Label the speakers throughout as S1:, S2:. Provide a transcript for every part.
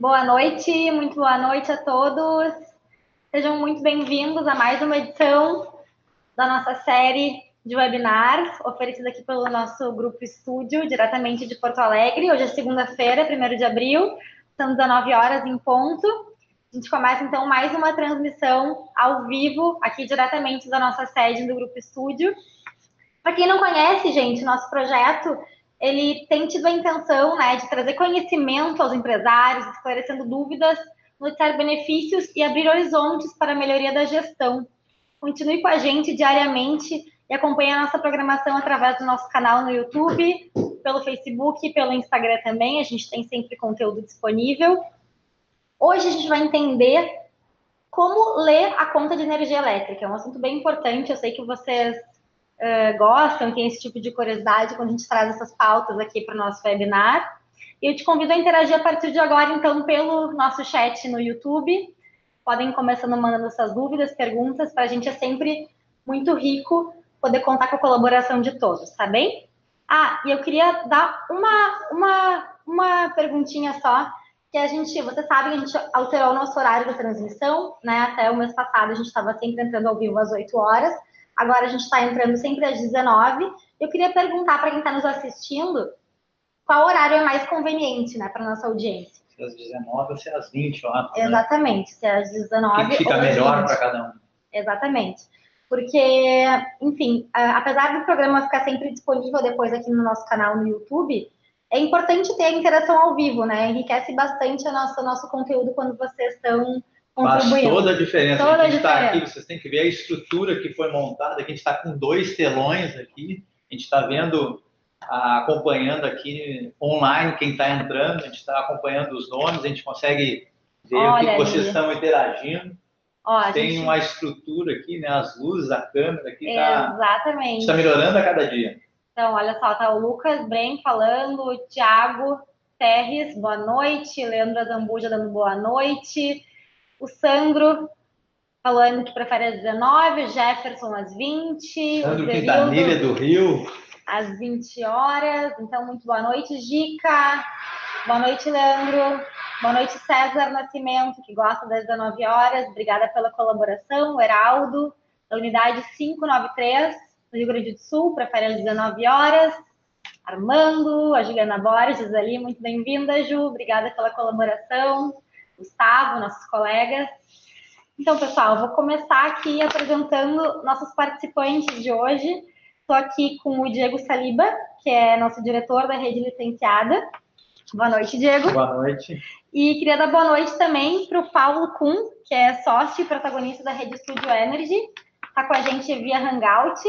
S1: Boa noite, muito boa noite a todos. Sejam muito bem-vindos a mais uma edição da nossa série de webinar, oferecida aqui pelo nosso grupo Estúdio, diretamente de Porto Alegre. Hoje é segunda-feira, 1 de abril, são 19 horas em ponto. A gente começa então mais uma transmissão ao vivo, aqui diretamente da nossa sede do Grupo Estúdio. Para quem não conhece, gente, nosso projeto ele tem tido a intenção né, de trazer conhecimento aos empresários, esclarecendo dúvidas, notar benefícios e abrir horizontes para a melhoria da gestão. Continue com a gente diariamente e acompanhe a nossa programação através do nosso canal no YouTube, pelo Facebook e pelo Instagram também. A gente tem sempre conteúdo disponível. Hoje a gente vai entender como ler a conta de energia elétrica. É um assunto bem importante. Eu sei que vocês uh, gostam, têm esse tipo de curiosidade quando a gente traz essas pautas aqui para o nosso webinar. E eu te convido a interagir a partir de agora, então, pelo nosso chat no YouTube. Podem começando mandando suas dúvidas, perguntas. Para a gente é sempre muito rico poder contar com a colaboração de todos, tá bem? Ah, e eu queria dar uma, uma, uma perguntinha só, que a gente, você sabe que a gente alterou o nosso horário da transmissão, né? Até o mês passado a gente estava sempre entrando ao vivo às 8 horas, agora a gente está entrando sempre às 19. Eu queria perguntar para quem está nos assistindo qual horário é mais conveniente, né, para nossa audiência.
S2: Se é às 19 ou se é às 20 horas. Né?
S1: Exatamente, se é às 19
S2: que fica melhor para cada um.
S1: Exatamente. Porque, enfim, apesar do programa ficar sempre disponível depois aqui no nosso canal no YouTube, é importante ter a interação ao vivo, né? Enriquece bastante o nosso, nosso conteúdo quando vocês estão.
S2: Faz toda a diferença.
S1: Toda
S2: a gente
S1: está
S2: aqui, vocês têm que ver a estrutura que foi montada. Aqui a gente está com dois telões aqui. A gente está vendo, acompanhando aqui online quem está entrando. A gente está acompanhando os nomes. A gente consegue ver Olha o que vocês estão interagindo. Ó, tem gente... uma estrutura aqui, né? As luzes, a câmera aqui.
S1: Tá, Exatamente.
S2: Está melhorando a cada dia.
S1: Então, olha só, tá o Lucas Bren falando, o Thiago Terres, boa noite, Leandro Azambuja dando boa noite, o Sandro falando que prefere às 19, o Jefferson às 20,
S2: Sandro Quintanilha do Rio.
S1: Às 20 horas, então muito boa noite, Gica, boa noite, Leandro, boa noite, César Nascimento, que gosta das 19 horas, obrigada pela colaboração, o Heraldo, da unidade 593, no Rio Grande do Sul, prefere às 19 horas. Armando, a Juliana Borges ali, muito bem-vinda, Ju, obrigada pela colaboração. Gustavo, nossos colegas. Então, pessoal, vou começar aqui apresentando nossos participantes de hoje. Estou aqui com o Diego Saliba, que é nosso diretor da rede licenciada. Boa noite, Diego.
S2: Boa noite.
S1: E queria dar boa noite também para o Paulo Kuhn, que é sócio e protagonista da rede Studio Energy. Está com a gente via Hangout.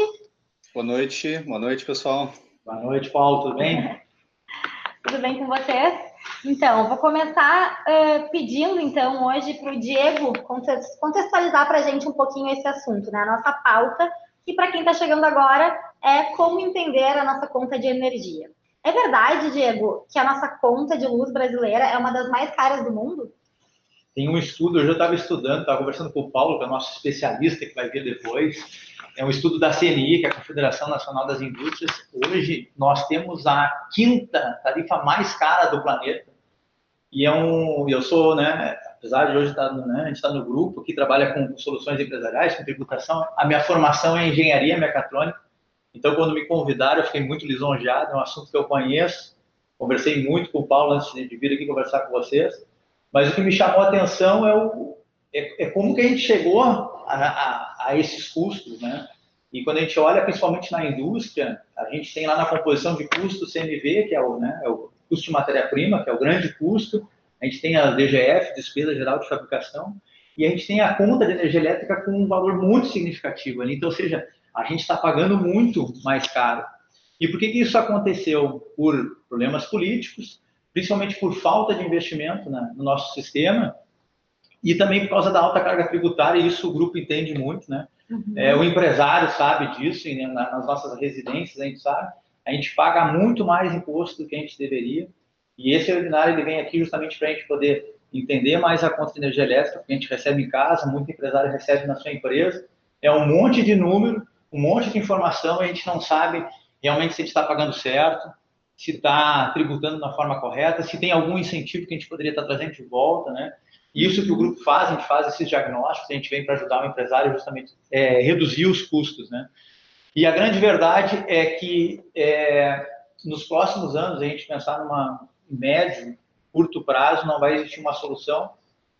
S3: Boa noite, boa noite, pessoal.
S2: Boa noite, Paulo, tudo bem?
S1: tudo bem com vocês? Então, vou começar uh, pedindo, então, hoje para o Diego contextualizar para a gente um pouquinho esse assunto, né? A nossa pauta, que para quem está chegando agora é como entender a nossa conta de energia. É verdade, Diego, que a nossa conta de luz brasileira é uma das mais caras do mundo?
S2: Tem um estudo, eu já estava estudando, estava conversando com o Paulo, que é o nosso especialista, que vai vir depois, é um estudo da CNI, que é a Confederação Nacional das Indústrias. Hoje nós temos a quinta tarifa mais cara do planeta. E é um, eu sou, né, apesar de hoje estar, né, a gente no grupo que trabalha com soluções empresariais, com tributação, a minha formação é engenharia mecatrônica. Então, quando me convidaram, eu fiquei muito lisonjeado, é um assunto que eu conheço. Conversei muito com o Paulo antes de vir aqui conversar com vocês. Mas o que me chamou a atenção é, o, é, é como que a gente chegou a, a a esses custos, né? E quando a gente olha principalmente na indústria, a gente tem lá na composição de custo CMV, que é o, né, é o custo de matéria-prima, que é o grande custo, a gente tem a DGF, despesa geral de fabricação, e a gente tem a conta de energia elétrica com um valor muito significativo ali. Então, ou seja, a gente está pagando muito mais caro. E por que, que isso aconteceu? Por problemas políticos, principalmente por falta de investimento né, no nosso sistema, e também por causa da alta carga tributária, e isso o grupo entende muito, né? Uhum. É, o empresário sabe disso, e né, nas nossas residências a gente sabe, a gente paga muito mais imposto do que a gente deveria, e esse webinar ele vem aqui justamente para a gente poder entender mais a conta de energia elétrica, porque a gente recebe em casa, muito empresário recebe na sua empresa, é um monte de número, um monte de informação, e a gente não sabe realmente se a gente está pagando certo, se está tributando da forma correta, se tem algum incentivo que a gente poderia estar tá trazendo de volta, né? Isso que o grupo faz, a gente faz esses diagnósticos, a gente vem para ajudar o empresário justamente é, reduzir os custos, né? E a grande verdade é que é, nos próximos anos, a gente pensar numa médio, curto prazo, não vai existir uma solução,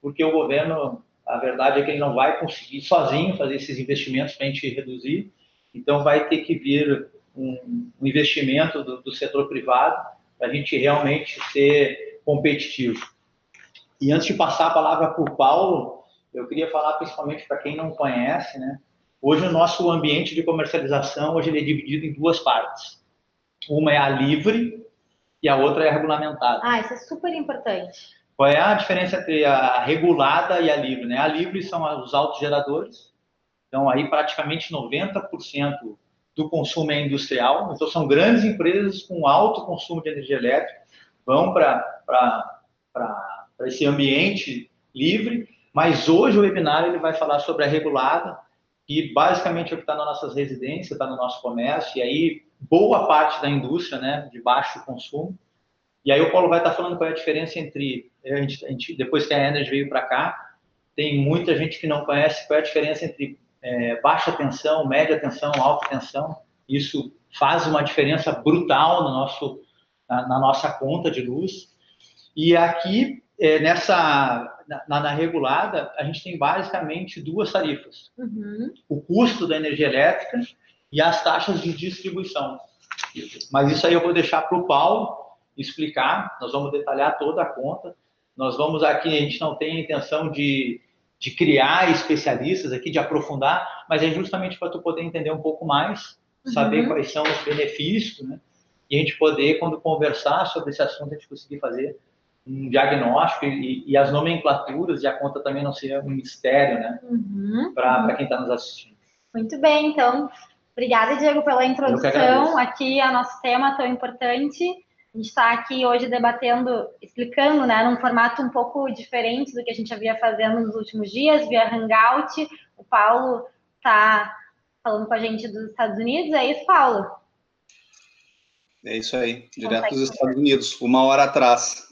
S2: porque o governo, a verdade é que ele não vai conseguir sozinho fazer esses investimentos para a gente reduzir, então vai ter que vir um, um investimento do, do setor privado para a gente realmente ser competitivo. E antes de passar a palavra para o Paulo, eu queria falar principalmente para quem não conhece, né? Hoje o nosso ambiente de comercialização hoje ele é dividido em duas partes. Uma é a livre e a outra é a regulamentada.
S1: Ah, isso é super importante.
S2: Qual é a diferença entre a regulada e a livre? Né? A livre são os autogeradores, então aí praticamente 90% do consumo é industrial, então são grandes empresas com alto consumo de energia elétrica, vão para esse ambiente livre, mas hoje o webinar ele vai falar sobre a regulada, que basicamente é o que está nas nossas residências, está no nosso comércio, e aí boa parte da indústria, né, de baixo consumo. E aí o Paulo vai estar tá falando qual é a diferença entre, a gente, a gente depois que a Energy veio para cá, tem muita gente que não conhece qual é a diferença entre é, baixa tensão, média tensão, alta tensão. Isso faz uma diferença brutal no nosso, na, na nossa conta de luz. E aqui, é, nessa na, na, regulada, a gente tem basicamente duas tarifas: uhum. o custo da energia elétrica e as taxas de distribuição. Mas isso aí eu vou deixar para o Paulo explicar. Nós vamos detalhar toda a conta. Nós vamos aqui, a gente não tem a intenção de, de criar especialistas aqui, de aprofundar, mas é justamente para tu poder entender um pouco mais, uhum. saber quais são os benefícios, né? E a gente poder, quando conversar sobre esse assunto, a gente conseguir fazer um diagnóstico e, e, as nomenclaturas e a conta também não seja um mistério, né? Uhum. Para quem está nos assistindo.
S1: Muito bem, então. Obrigada, Diego, pela introdução aqui ao nosso tema tão importante. A gente está aqui hoje debatendo, explicando, né, num formato um pouco diferente do que a gente havia fazendo nos últimos dias, via Hangout. O Paulo está falando com a gente dos Estados Unidos. É isso, Paulo?
S3: É isso aí, direto dos Estados Unidos, uma hora atrás.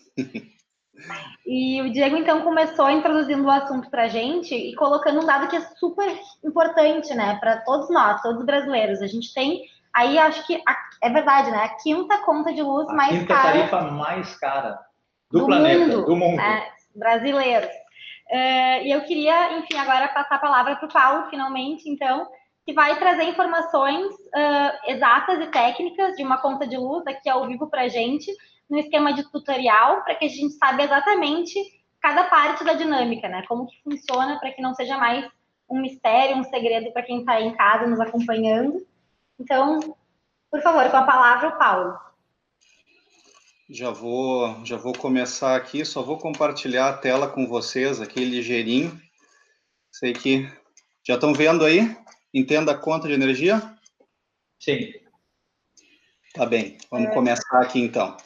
S1: E o Diego, então, começou introduzindo o assunto para a gente e colocando um dado que é super importante, né, para todos nós, todos os brasileiros. A gente tem aí, acho que a, é verdade, né, a quinta conta de luz
S2: a
S1: mais
S2: quinta
S1: cara.
S2: tarifa mais cara do, do planeta, mundo, do mundo.
S1: Né, brasileiros. Uh, e eu queria, enfim, agora passar a palavra para o Paulo, finalmente, então, que vai trazer informações uh, exatas e técnicas de uma conta de luz aqui ao vivo para a gente no esquema de tutorial, para que a gente saiba exatamente cada parte da dinâmica, né? Como que funciona, para que não seja mais um mistério, um segredo para quem está em casa nos acompanhando. Então, por favor, com a palavra, o Paulo.
S3: Já vou, já vou começar aqui, só vou compartilhar a tela com vocês aqui ligeirinho. Sei que já estão vendo aí? Entenda a conta de energia?
S2: Sim.
S3: Tá bem, vamos é... começar aqui então.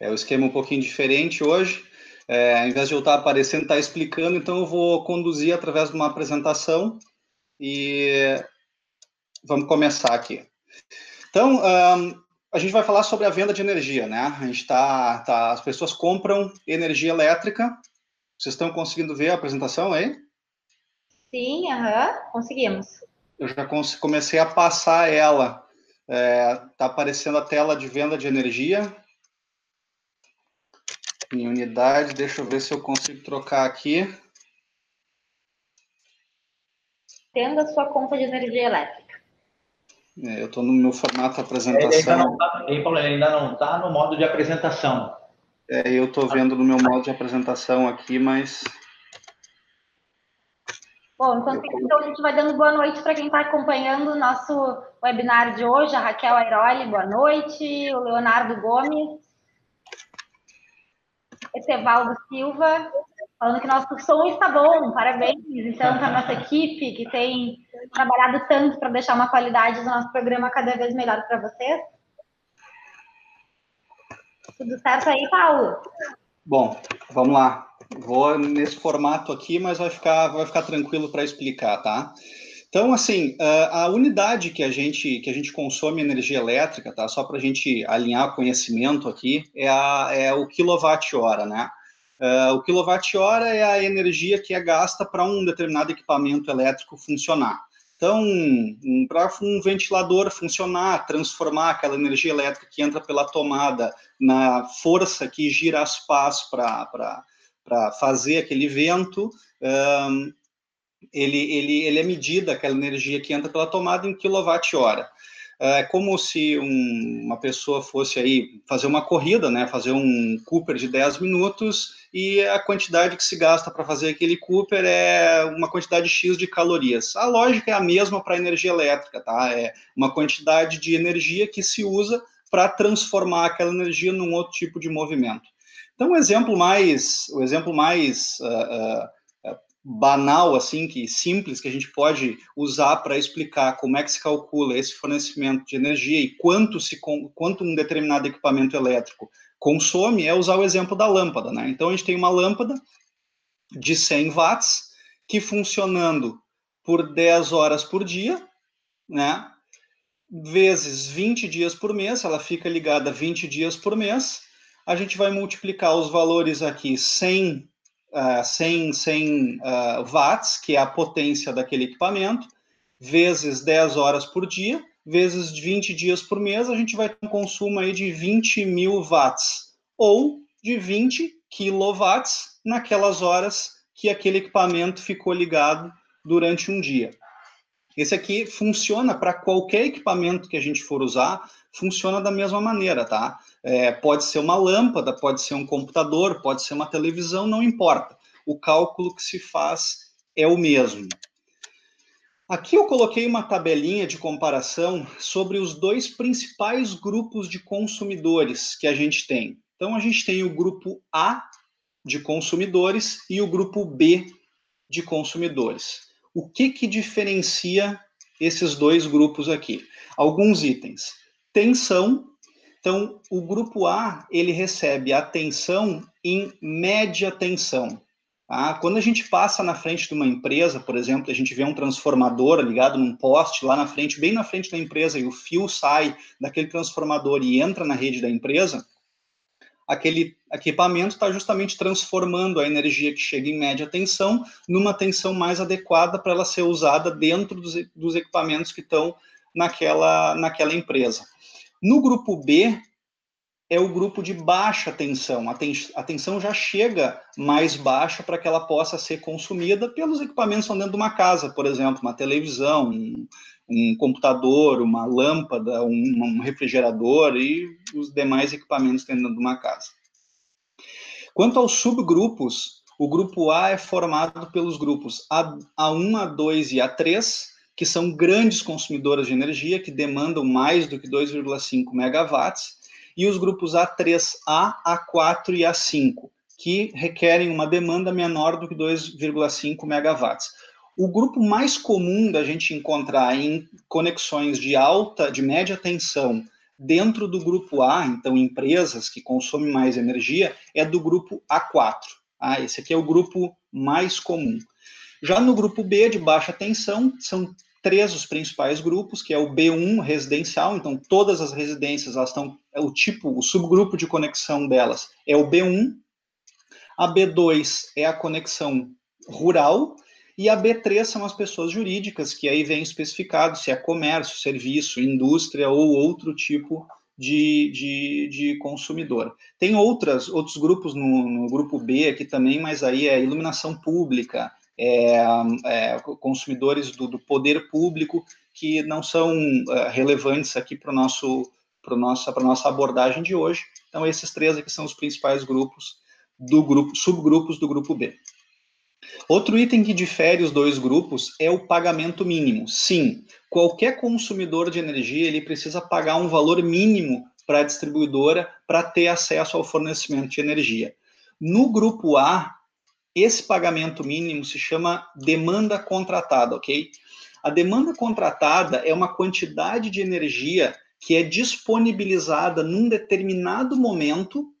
S3: É o esquema um pouquinho diferente hoje. É, ao invés de eu estar aparecendo, estar explicando, então eu vou conduzir através de uma apresentação e vamos começar aqui. Então, um, a gente vai falar sobre a venda de energia, né? A gente tá, tá, as pessoas compram energia elétrica. Vocês estão conseguindo ver a apresentação aí?
S1: Sim, aham, conseguimos.
S3: Eu já comecei a passar ela. É, tá aparecendo a tela de venda de energia em unidade. Deixa eu ver se eu consigo trocar aqui.
S1: Tendo a sua conta de energia elétrica.
S3: É, eu estou no meu formato apresentação.
S2: Ele ainda não está tá no modo de apresentação.
S3: É, eu estou vendo no meu modo de apresentação aqui, mas.
S1: Bom, enquanto isso, então, a gente vai dando boa noite para quem está acompanhando o nosso webinar de hoje, a Raquel Airoli, boa noite, o Leonardo Gomes, Etevaldo Silva, falando que nosso som está bom, parabéns, então, para a nossa equipe, que tem trabalhado tanto para deixar uma qualidade do nosso programa cada vez melhor para vocês. Tudo certo aí, Paulo?
S3: Bom, vamos lá. Vou nesse formato aqui, mas vai ficar, vai ficar tranquilo para explicar, tá? Então, assim, a unidade que a gente que a gente consome energia elétrica, tá? Só para a gente alinhar conhecimento aqui, é, a, é o quilowatt-hora, né? Uh, o quilowatt-hora é a energia que é gasta para um determinado equipamento elétrico funcionar. Então, um, para um ventilador funcionar, transformar aquela energia elétrica que entra pela tomada na força que gira as pás para fazer aquele vento, um, ele, ele, ele é medida, aquela energia que entra pela tomada, em quilowatt-hora. É como se um, uma pessoa fosse aí fazer uma corrida, né, fazer um Cooper de 10 minutos e a quantidade que se gasta para fazer aquele Cooper é uma quantidade X de calorias. A lógica é a mesma para a energia elétrica, tá? É uma quantidade de energia que se usa para transformar aquela energia num outro tipo de movimento. Então, o exemplo mais, o exemplo mais uh, uh, banal, assim, que simples, que a gente pode usar para explicar como é que se calcula esse fornecimento de energia e quanto, se, quanto um determinado equipamento elétrico consome, é usar o exemplo da lâmpada, né? Então, a gente tem uma lâmpada de 100 watts que funcionando por 10 horas por dia, né? Vezes 20 dias por mês, ela fica ligada 20 dias por mês, a gente vai multiplicar os valores aqui 100 uh, 100, 100 uh, watts, que é a potência daquele equipamento, vezes 10 horas por dia, vezes 20 dias por mês, a gente vai ter um consumo aí de 20 mil watts, ou de 20 quilowatts naquelas horas que aquele equipamento ficou ligado durante um dia. Esse aqui funciona para qualquer equipamento que a gente for usar, funciona da mesma maneira, tá? É, pode ser uma lâmpada, pode ser um computador, pode ser uma televisão, não importa. O cálculo que se faz é o mesmo. Aqui eu coloquei uma tabelinha de comparação sobre os dois principais grupos de consumidores que a gente tem. Então, a gente tem o grupo A de consumidores e o grupo B de consumidores. O que, que diferencia esses dois grupos aqui? Alguns itens tensão. Então, o grupo A, ele recebe atenção em média tensão. Tá? Quando a gente passa na frente de uma empresa, por exemplo, a gente vê um transformador ligado num poste lá na frente, bem na frente da empresa, e o fio sai daquele transformador e entra na rede da empresa, aquele equipamento está justamente transformando a energia que chega em média tensão numa tensão mais adequada para ela ser usada dentro dos, dos equipamentos que estão naquela, naquela empresa. No grupo B, é o grupo de baixa tensão. A, ten a tensão já chega mais baixa para que ela possa ser consumida pelos equipamentos que estão dentro de uma casa, por exemplo, uma televisão, um, um computador, uma lâmpada, um, um, refrigerador e os demais equipamentos dentro de uma casa. Quanto aos subgrupos, o grupo A é formado pelos grupos A, A1, A2 e A3, que são grandes consumidoras de energia, que demandam mais do que 2,5 megawatts, e os grupos A3A, A4 e A5, que requerem uma demanda menor do que 2,5 megawatts. O grupo mais comum da gente encontrar em conexões de alta, de média tensão, dentro do grupo A, então empresas que consomem mais energia, é do grupo A4. Ah, esse aqui é o grupo mais comum. Já no grupo B, de baixa tensão, são três os principais grupos, que é o B1 residencial, então todas as residências elas estão é o tipo, o subgrupo de conexão delas é o B1. A B2 é a conexão rural e a B3 são as pessoas jurídicas, que aí vem especificado se é comércio, serviço, indústria ou outro tipo de, de, de consumidor. Tem outras, outros grupos no, no grupo B aqui também, mas aí é iluminação pública, é, é, consumidores do, do, poder público que não são é, relevantes aqui para nosso para nossa para nossa abordagem de hoje. Então esses três aqui são os principais grupos do grupo subgrupos do grupo B. Outro item que difere os dois grupos é o pagamento mínimo. Sim, qualquer consumidor de energia ele precisa pagar um valor mínimo para a distribuidora para ter acesso ao fornecimento de energia. No grupo A, esse pagamento mínimo se chama demanda contratada, ok? A demanda contratada é uma quantidade de energia que é disponibilizada num determinado momento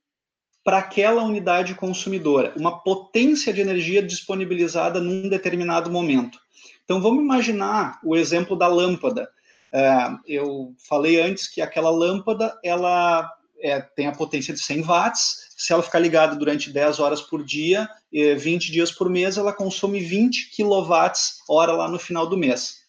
S3: para aquela unidade consumidora, uma potência de energia disponibilizada num determinado momento. Então, vamos imaginar o exemplo da lâmpada. Uh, eu falei antes que aquela lâmpada, ela é, tem a potência de 100 watts, se ela ficar ligada durante 10 horas por dia, 20 dias por mês, ela consome 20 quilowatts hora lá no final do mês.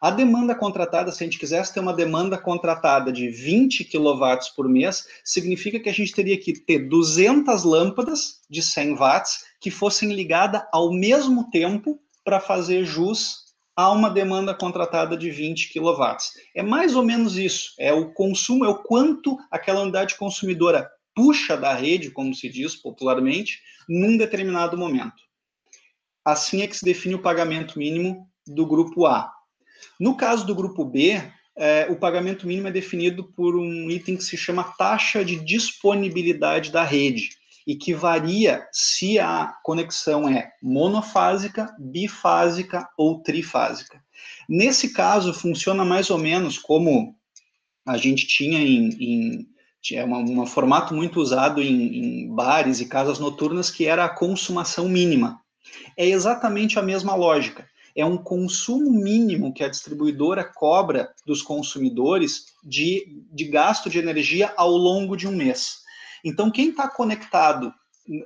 S3: A demanda contratada, se a gente quisesse ter uma demanda contratada de 20 kW por mês, significa que a gente teria que ter 200 lâmpadas de 100 watts que fossem ligadas ao mesmo tempo para fazer jus a uma demanda contratada de 20 kW. É mais ou menos isso. É o consumo, é o quanto aquela unidade consumidora puxa da rede, como se diz popularmente, num determinado momento. Assim é que se define o pagamento mínimo do grupo A. No caso do grupo B, é, o pagamento mínimo é definido por um item que se chama taxa de disponibilidade da rede e que varia se a conexão é monofásica, bifásica ou trifásica. Nesse caso, funciona mais ou menos como a gente tinha em, em é um formato muito usado em, em bares e casas noturnas, que era a consumação mínima. É exatamente a mesma lógica é um consumo mínimo que a distribuidora cobra dos consumidores de, de gasto de energia ao longo de um mês. Então, quem está conectado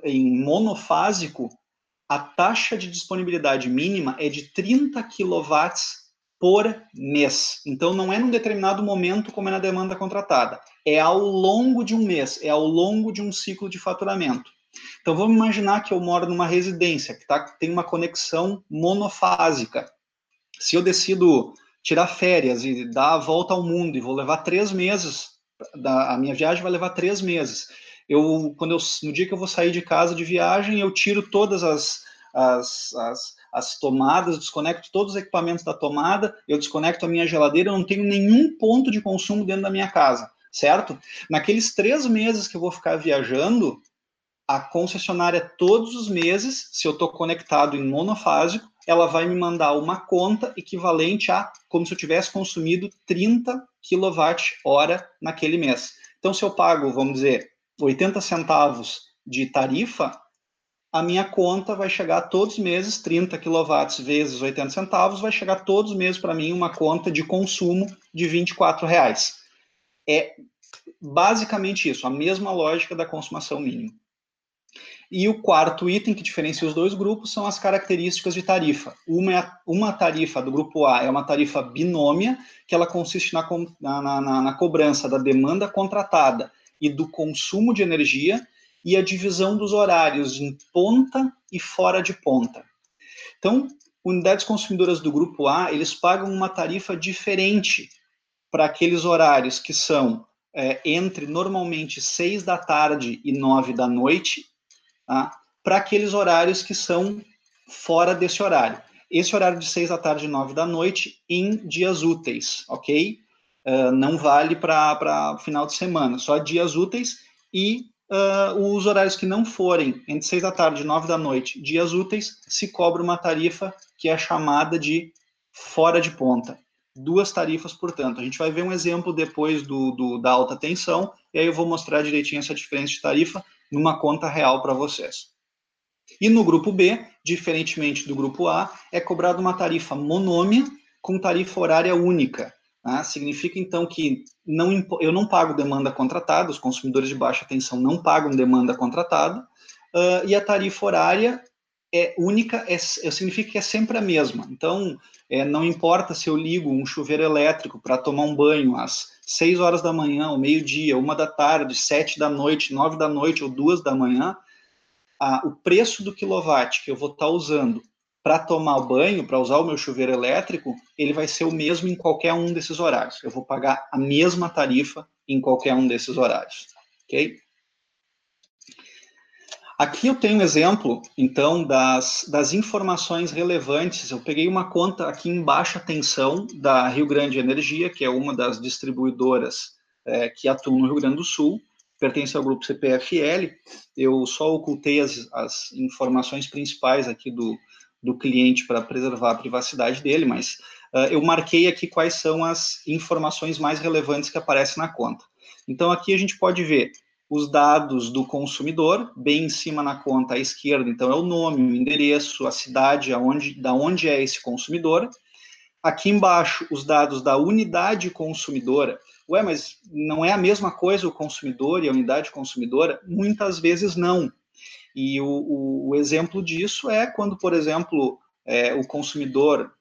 S3: em monofásico, a taxa de disponibilidade mínima é de 30 kW por mês. Então, não é num determinado momento como é na demanda contratada. É ao longo de um mês, é ao longo de um ciclo de faturamento. Então vamos imaginar que eu moro numa residência que tá, tem uma conexão monofásica. Se eu decido tirar férias e dar a volta ao mundo e vou levar três meses, a minha viagem vai levar três meses. Eu, quando eu, no dia que eu vou sair de casa de viagem, eu tiro todas as, as, as, as tomadas, desconecto todos os equipamentos da tomada, eu desconecto a minha geladeira, eu não tenho nenhum ponto de consumo dentro da minha casa, certo? Naqueles três meses que eu vou ficar viajando, a concessionária todos os meses, se eu estou conectado em monofásico, ela vai me mandar uma conta equivalente a como se eu tivesse consumido 30 kWh naquele mês. Então, se eu pago, vamos dizer, 80 centavos de tarifa, a minha conta vai chegar todos os meses, 30 kW vezes 80 centavos, vai chegar todos os meses para mim uma conta de consumo de 24 reais. É basicamente isso, a mesma lógica da consumação mínima. E o quarto item que diferencia os dois grupos são as características de tarifa. Uma, é uma tarifa do grupo A é uma tarifa binômia, que ela consiste na, na, na, na cobrança da demanda contratada e do consumo de energia e a divisão dos horários em ponta e fora de ponta. Então, unidades consumidoras do grupo A, eles pagam uma tarifa diferente para aqueles horários que são é, entre normalmente 6 da tarde e 9 da noite tá? para aqueles horários que são fora desse horário. Esse horário de 6 da tarde e 9 da noite em dias úteis, ok? Uh, não vale para final de semana, só dias úteis e uh, os horários que não forem entre 6 da tarde e 9 da noite, dias úteis, se cobra uma tarifa que é chamada de fora de ponta. Duas tarifas, portanto. A gente vai ver um exemplo depois do, do da alta tensão, e aí eu vou mostrar direitinho essa diferença de tarifa numa conta real para vocês. E no grupo B, diferentemente do grupo A, é cobrada uma tarifa monômia com tarifa horária única. Né? Significa, então, que não, eu não pago demanda contratada, os consumidores de baixa tensão não pagam demanda contratada, uh, e a tarifa horária é única, é, significa que é sempre a mesma. Então, é, não importa se eu ligo um chuveiro elétrico para tomar um banho às 6 horas da manhã, ao meio-dia, uma da tarde, sete da noite, nove da noite ou duas da manhã, a, o preço do quilowatt que eu vou estar tá usando para tomar o banho, para usar o meu chuveiro elétrico, ele vai ser o mesmo em qualquer um desses horários. Eu vou pagar a mesma tarifa em qualquer um desses horários, ok? Aqui eu tenho um exemplo, então, das, das informações relevantes. Eu peguei uma conta aqui em baixa tensão da Rio Grande Energia, que é uma das distribuidoras é, que atuam no Rio Grande do Sul, pertence ao grupo CPFL. Eu só ocultei as, as informações principais aqui do, do cliente para preservar a privacidade dele, mas uh, eu marquei aqui quais são as informações mais relevantes que aparecem na conta. Então, aqui a gente pode ver os dados do consumidor, bem em cima na conta à esquerda, então é o nome, o endereço, a cidade, aonde, da onde é esse consumidor. Aqui embaixo, os dados da unidade consumidora. Ué, mas não é a mesma coisa o consumidor e a unidade consumidora? Muitas vezes não. E o, o, o exemplo disso é quando, por exemplo, é, o consumidor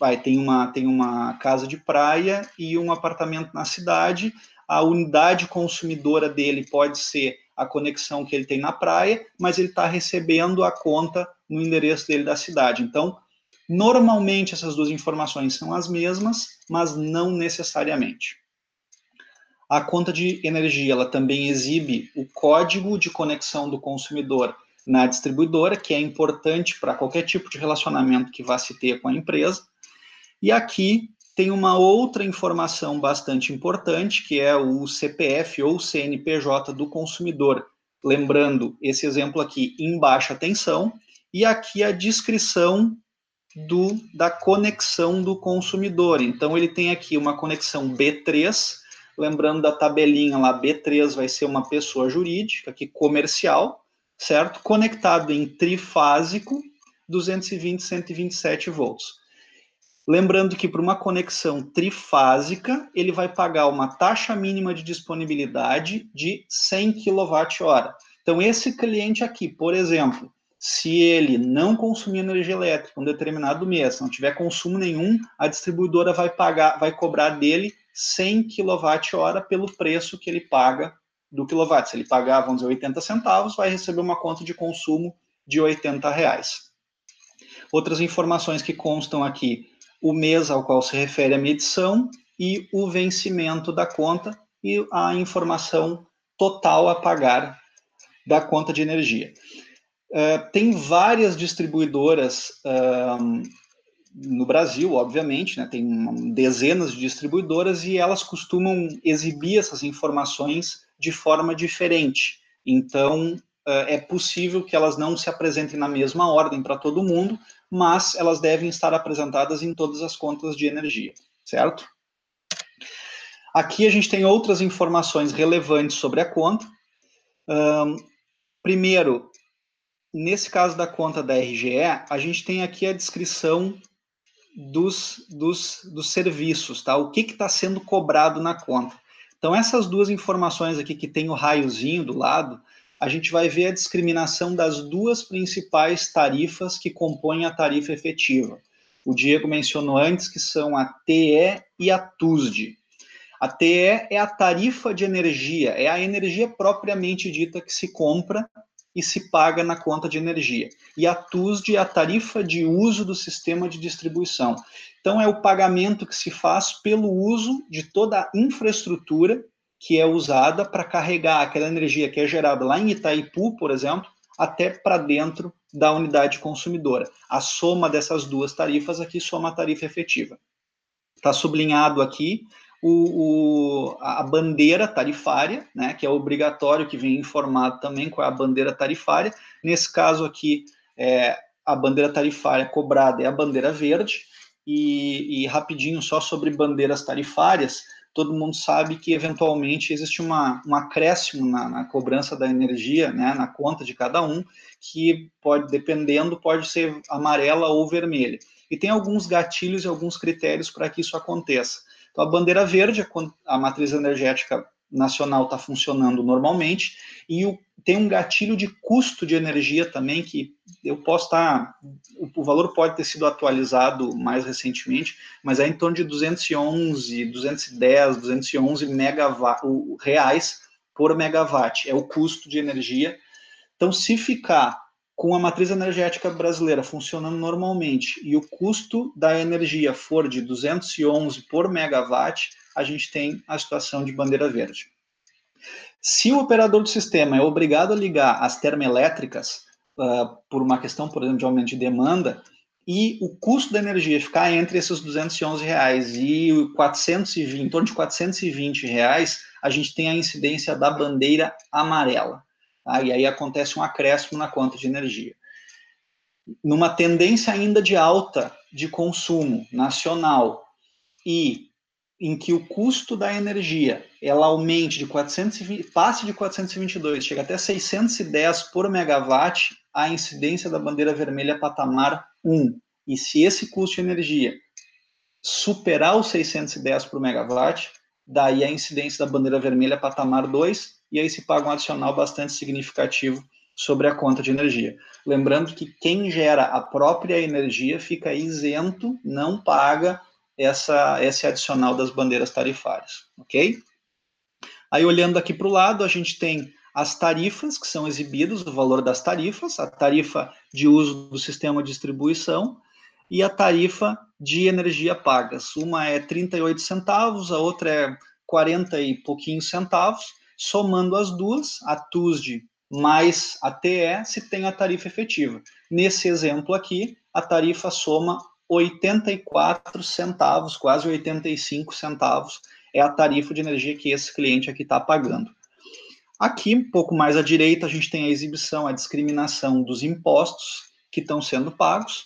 S3: vai, tem, uma, tem uma casa de praia e um apartamento na cidade, a unidade consumidora dele pode ser a conexão que ele tem na praia, mas ele está recebendo a conta no endereço dele da cidade. Então, normalmente essas duas informações são as mesmas, mas não necessariamente. A conta de energia ela também exibe o código de conexão do consumidor na distribuidora, que é importante para qualquer tipo de relacionamento que vá se ter com a empresa. E aqui tem uma outra informação bastante importante, que é o CPF ou CNPJ do consumidor. Lembrando, esse exemplo aqui em baixa tensão, e aqui a descrição do, da conexão do consumidor. Então, ele tem aqui uma conexão B3, lembrando da tabelinha lá, B3 vai ser uma pessoa jurídica, aqui comercial, certo? Conectado em trifásico, 220, 127 volts. Lembrando que para uma conexão trifásica, ele vai pagar uma taxa mínima de disponibilidade de 100 kWh. Então, esse cliente aqui, por exemplo, se ele não consumir energia elétrica um determinado mês, não tiver consumo nenhum, a distribuidora vai pagar, vai cobrar dele 100 kWh pelo preço que ele paga do quilowatt. Se ele pagar, vamos dizer, 80 centavos, vai receber uma conta de consumo de 80 reais. Outras informações que constam aqui o mês ao qual se refere a medição e o vencimento da conta e a informação total a pagar da conta de energia. Uh, tem várias distribuidoras uh, no Brasil, obviamente, né, tem dezenas de distribuidoras e elas costumam exibir essas informações de forma diferente. Então, uh, é possível que elas não se apresentem na mesma ordem para todo mundo, mas elas devem estar apresentadas em todas as contas de energia, certo? Aqui a gente tem outras informações relevantes sobre a conta. Um, primeiro, nesse caso da conta da RGE, a gente tem aqui a descrição dos, dos, dos serviços, tá? O que está sendo cobrado na conta. Então, essas duas informações aqui que tem o raiozinho do lado, a gente vai ver a discriminação das duas principais tarifas que compõem a tarifa efetiva. O Diego mencionou antes que são a TE e a TUSD. A TE é a tarifa de energia, é a energia propriamente dita que se compra e se paga na conta de energia. E a TUSD é a tarifa de uso do sistema de distribuição. Então, é o pagamento que se faz pelo uso de toda a infraestrutura que é usada para carregar aquela energia que é gerada lá em Itaipu, por exemplo, até para dentro da unidade consumidora. A soma dessas duas tarifas aqui soma a tarifa efetiva. Está sublinhado aqui o, o, a bandeira tarifária, né, que é obrigatório que vem informado também qual é a bandeira tarifária. Nesse caso aqui, é, a bandeira tarifária cobrada é a bandeira verde. E, e rapidinho só sobre bandeiras tarifárias, todo mundo sabe que eventualmente existe uma, um acréscimo na, na, cobrança da energia, né, na conta de cada um, que pode, dependendo, pode ser amarela ou vermelha. E tem alguns gatilhos e alguns critérios para que isso aconteça. Então, a bandeira verde é a matriz energética nacional está funcionando normalmente, e o, tem um gatilho de custo de energia também, que eu posso estar, tá, o, valor pode ter sido atualizado mais recentemente, mas é em torno de 211, 210, 211 megawatt, reais por megawatt, é o custo de energia. Então, se ficar com a matriz energética brasileira funcionando normalmente e o custo da energia for de 211 por megawatt, a gente tem a situação de bandeira verde. Se o operador do sistema é obrigado a ligar as termoelétricas uh, por uma questão, por exemplo, de aumento de demanda, e o custo da energia ficar entre esses 211 reais e 420, em torno de 420 reais, a gente tem a incidência da bandeira amarela. Tá? E aí acontece um acréscimo na conta de energia. Numa tendência ainda de alta de consumo nacional e em que o custo da energia ela aumente de 420, passe de 422, chega até 610 por megawatt, a incidência da bandeira vermelha patamar 1. E se esse custo de energia superar os 610 por megawatt, daí a incidência da bandeira vermelha patamar 2, e aí se paga um adicional bastante significativo sobre a conta de energia. Lembrando que quem gera a própria energia fica isento, não paga essa, esse adicional das bandeiras tarifárias, ok? Aí, olhando aqui para o lado, a gente tem as tarifas que são exibidas, o valor das tarifas, a tarifa de uso do sistema de distribuição e a tarifa de energia pagas. Uma é 38 centavos, a outra é 40 e pouquinhos centavos. Somando as duas, a TUSD mais a TE, se tem a tarifa efetiva. Nesse exemplo aqui, a tarifa soma 84 centavos, quase 85 centavos, é a tarifa de energia que esse cliente aqui está pagando. Aqui, um pouco mais à direita, a gente tem a exibição, a discriminação dos impostos que estão sendo pagos.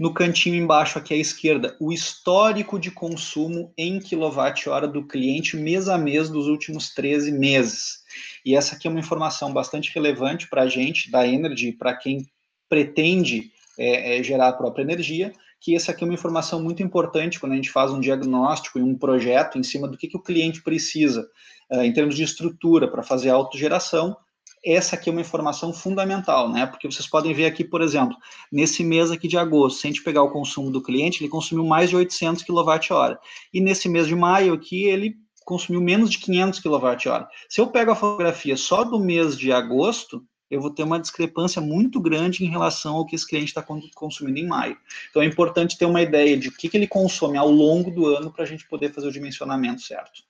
S3: No cantinho embaixo, aqui à esquerda, o histórico de consumo em quilowatt-hora do cliente mês a mês dos últimos 13 meses. E essa aqui é uma informação bastante relevante para a gente, da Energy, para quem pretende é, é, gerar a própria energia, que essa aqui é uma informação muito importante quando a gente faz um diagnóstico e um projeto em cima do que, que o cliente precisa uh, em termos de estrutura para fazer a autogeração. Essa aqui é uma informação fundamental, né? Porque vocês podem ver aqui, por exemplo, nesse mês aqui de agosto, se a gente pegar o consumo do cliente, ele consumiu mais de 800 kWh. E nesse mês de maio aqui, ele consumiu menos de 500 kWh. Se eu pego a fotografia só do mês de agosto, eu vou ter uma discrepância muito grande em relação ao que esse cliente está consumindo em maio. Então é importante ter uma ideia de o que, que ele consome ao longo do ano para a gente poder fazer o dimensionamento certo.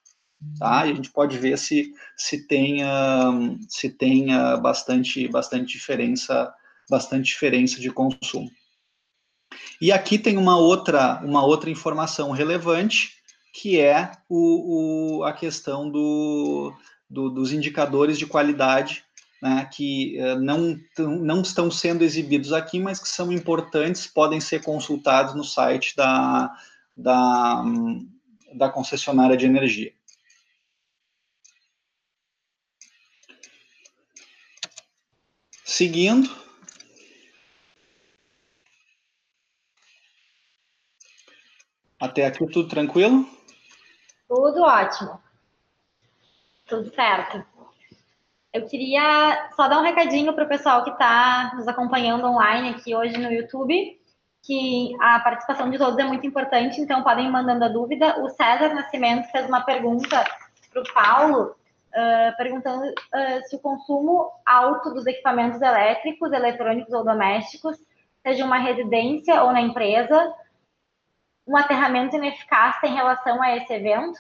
S3: Tá? E a gente pode ver se, se tem, se tem bastante, bastante diferença bastante diferença de consumo. E aqui tem uma outra, uma outra informação relevante, que é o, o a questão do, do, dos indicadores de qualidade né, que uh, não, não estão sendo exibidos aqui, mas que são importantes, podem ser consultados no site da, da, da concessionária de energia. Seguindo. Até aqui tudo tranquilo?
S1: Tudo ótimo. Tudo certo. Eu queria só dar um recadinho para o pessoal que está nos acompanhando online aqui hoje no YouTube, que a participação de todos é muito importante, então podem ir mandando a dúvida. O César Nascimento fez uma pergunta para o Paulo, uh, perguntando uh, se o consumo alto dos equipamentos elétricos, eletrônicos ou domésticos, seja uma residência ou na empresa, um aterramento ineficaz tem relação a esse evento?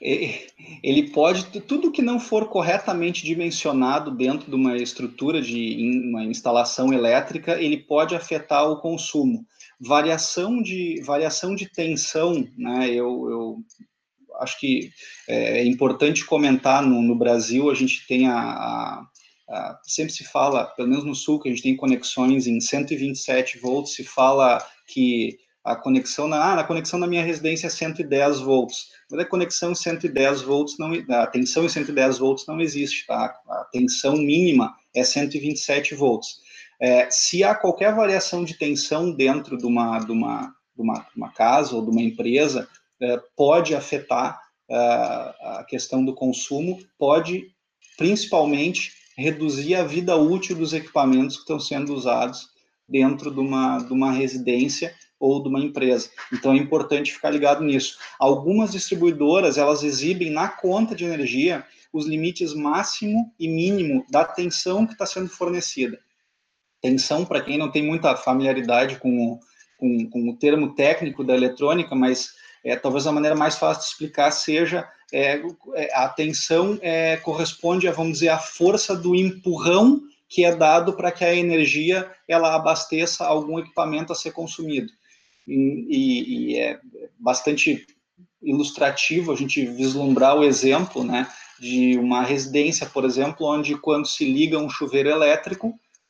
S3: Ele pode tudo que não for corretamente dimensionado dentro de uma estrutura de uma instalação elétrica ele pode afetar o consumo. Variação de variação de tensão né eu, eu acho que é importante comentar no, no Brasil a gente tem a, a, a, sempre se fala pelo menos no sul que a gente tem conexões em 127 volts se fala que a conexão na, ah, na conexão da minha residência é 110 volts mas a conexão em 110 volts não, a tensão em 110 volts não existe, tá? A tensão mínima é 127 volts. É, se há qualquer variação de tensão dentro de uma, de uma, de uma, uma casa ou de uma empresa, é, pode afetar é, a questão do consumo, pode principalmente reduzir a vida útil dos equipamentos que estão sendo usados dentro de uma, de uma residência ou de uma empresa. Então é importante ficar ligado nisso. Algumas distribuidoras, elas exibem na conta de energia os limites máximo e mínimo da tensão que está sendo fornecida. Tensão, para quem não tem muita familiaridade com o, com, com o termo técnico da eletrônica, mas é, talvez a maneira mais fácil de explicar seja é, é a tensão é, corresponde a, vamos dizer, a força do empurrão que é dado para que a energia ela abasteça algum equipamento a ser consumido e, e é bastante ilustrativo a gente vislumbrar o exemplo, né, de uma residência, por exemplo, onde quando se liga um chuveiro elétrico,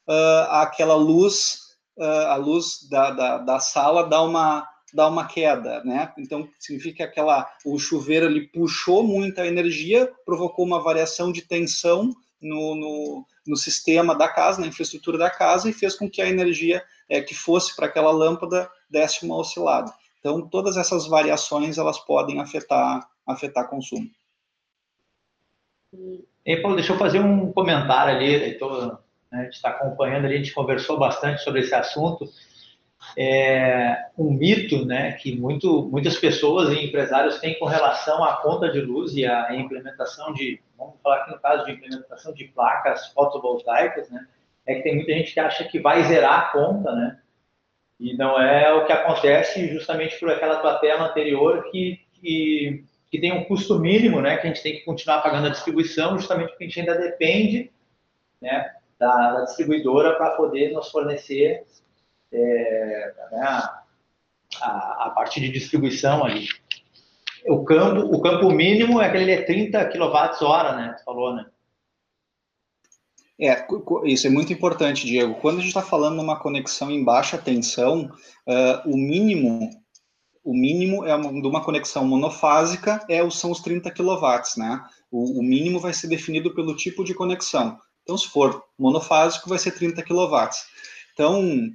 S3: uh, aquela luz a luz da, da, da sala dá uma dá uma queda, né? Então significa que aquela o chuveiro ele puxou muita energia, provocou uma variação de tensão no, no, no sistema da casa, na infraestrutura da casa e fez com que a energia é, que fosse para aquela lâmpada uma oscilada. Então todas essas variações elas podem afetar afetar consumo.
S2: E Paulo, deixa eu fazer um comentário ali. Tô, né, a gente está acompanhando ali, a gente conversou bastante sobre esse assunto é, um mito né, que muito, muitas pessoas e empresários têm com relação à conta de luz e à implementação de, vamos falar aqui no caso de implementação de placas fotovoltaicas, né, é que tem muita gente que acha que vai zerar a conta, né, e não é o que acontece justamente por aquela tua tela anterior que, que, que tem um custo mínimo, né, que a gente tem que continuar pagando a distribuição, justamente porque a gente ainda depende, né, da, da distribuidora para poder nos fornecer é, né, a, a parte de distribuição ali. O campo, o campo mínimo é aquele de 30 kWh, né? Você falou, né?
S3: É, isso é muito importante, Diego. Quando a gente está falando numa conexão em baixa tensão, uh, o mínimo, o mínimo é uma, de uma conexão monofásica é, são os 30 kW, né? O, o, mínimo vai ser definido pelo tipo de conexão. Então, se for monofásico, vai ser 30 kW. Então,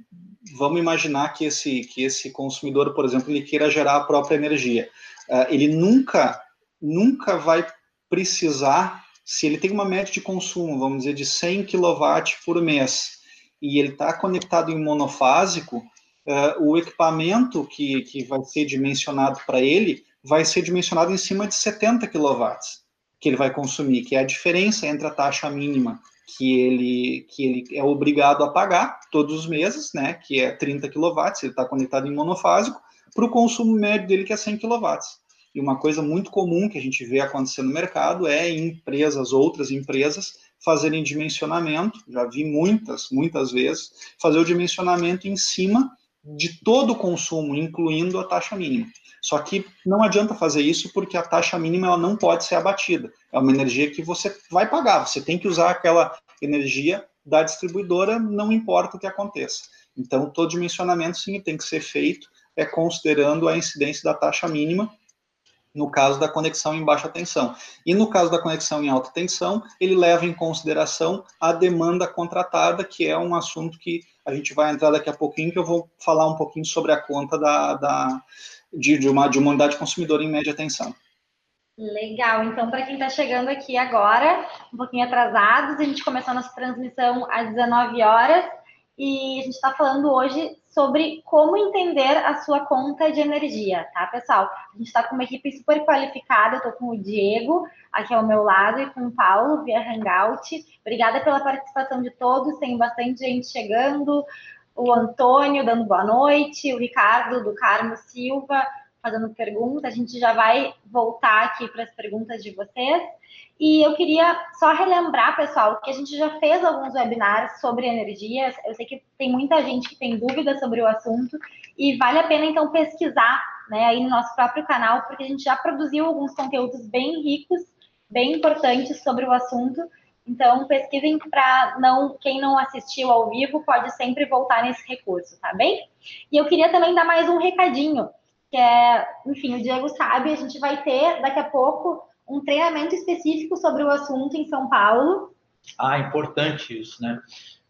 S3: vamos imaginar que esse, que esse consumidor, por exemplo, ele queira gerar a própria energia. Uh, ele nunca, nunca vai precisar, se ele tem uma média de consumo, vamos dizer, de 100 kW por mês, e ele está conectado em monofásico, uh, o equipamento que, que vai ser dimensionado para ele vai ser dimensionado em cima de 70 kW que ele vai consumir, que é a diferença entre a taxa mínima que ele, que ele é obrigado a pagar todos os meses, né, que é 30 kW, ele está conectado em monofásico, para o consumo médio dele, que é 100 kW. E uma coisa muito comum que a gente vê acontecer no mercado é empresas, outras empresas, fazerem dimensionamento, já vi muitas, muitas vezes, fazer o dimensionamento em cima de todo o consumo, incluindo a taxa mínima. Só que não adianta fazer isso porque a taxa mínima ela não pode ser abatida. É uma energia que você vai pagar, você tem que usar aquela energia da distribuidora, não importa o que aconteça. Então, todo dimensionamento, sim, tem que ser feito é considerando a incidência da taxa mínima no caso da conexão em baixa tensão. E no caso da conexão em alta tensão, ele leva em consideração a demanda contratada, que é um assunto que a gente vai entrar daqui a pouquinho, que eu vou falar um pouquinho sobre a conta da, da de, de, uma, de uma unidade consumidora em média tensão.
S1: Legal, então para quem está chegando aqui agora, um pouquinho atrasados, a gente começou a nossa transmissão às 19 horas e a gente está falando hoje sobre como entender a sua conta de energia, tá, pessoal? A gente está com uma equipe super qualificada, eu estou com o Diego aqui ao meu lado e com o Paulo via Hangout. Obrigada pela participação de todos, tem bastante gente chegando, o Antônio dando boa noite, o Ricardo do Carmo Silva fazendo pergunta. A gente já vai voltar aqui para as perguntas de vocês. E eu queria só relembrar, pessoal, que a gente já fez alguns webinars sobre energias. Eu sei que tem muita gente que tem dúvidas sobre o assunto e vale a pena então pesquisar, né, aí no nosso próprio canal, porque a gente já produziu alguns conteúdos bem ricos, bem importantes sobre o assunto. Então, pesquisem para não quem não assistiu ao vivo pode sempre voltar nesse recurso, tá bem? E eu queria também dar mais um recadinho, que é, enfim, o Diego sabe, a gente vai ter daqui a pouco um treinamento específico sobre o assunto em São Paulo.
S2: Ah, importante isso, né?